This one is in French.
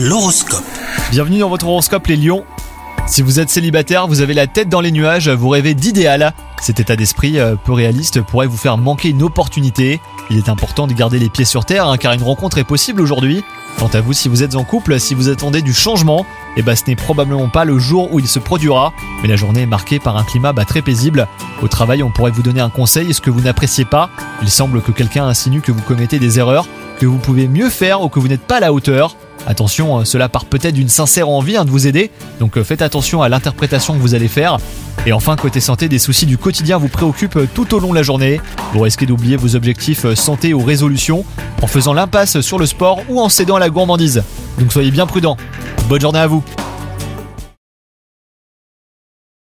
L'horoscope. Bienvenue dans votre horoscope les lions. Si vous êtes célibataire, vous avez la tête dans les nuages, vous rêvez d'idéal. Cet état d'esprit euh, peu réaliste pourrait vous faire manquer une opportunité. Il est important de garder les pieds sur terre hein, car une rencontre est possible aujourd'hui. Quant à vous, si vous êtes en couple, si vous attendez du changement, eh ben, ce n'est probablement pas le jour où il se produira, mais la journée est marquée par un climat bah, très paisible. Au travail, on pourrait vous donner un conseil, ce que vous n'appréciez pas. Il semble que quelqu'un insinue que vous commettez des erreurs, que vous pouvez mieux faire ou que vous n'êtes pas à la hauteur. Attention, euh, cela part peut-être d'une sincère envie hein, de vous aider, donc euh, faites attention à l'interprétation que vous allez faire. Et enfin, côté santé, des soucis du quotidien vous préoccupent euh, tout au long de la journée. Vous risquez d'oublier vos objectifs santé ou résolutions en faisant l'impasse sur le sport ou en cédant à la gourmandise. Donc soyez bien prudents. Bonne journée à vous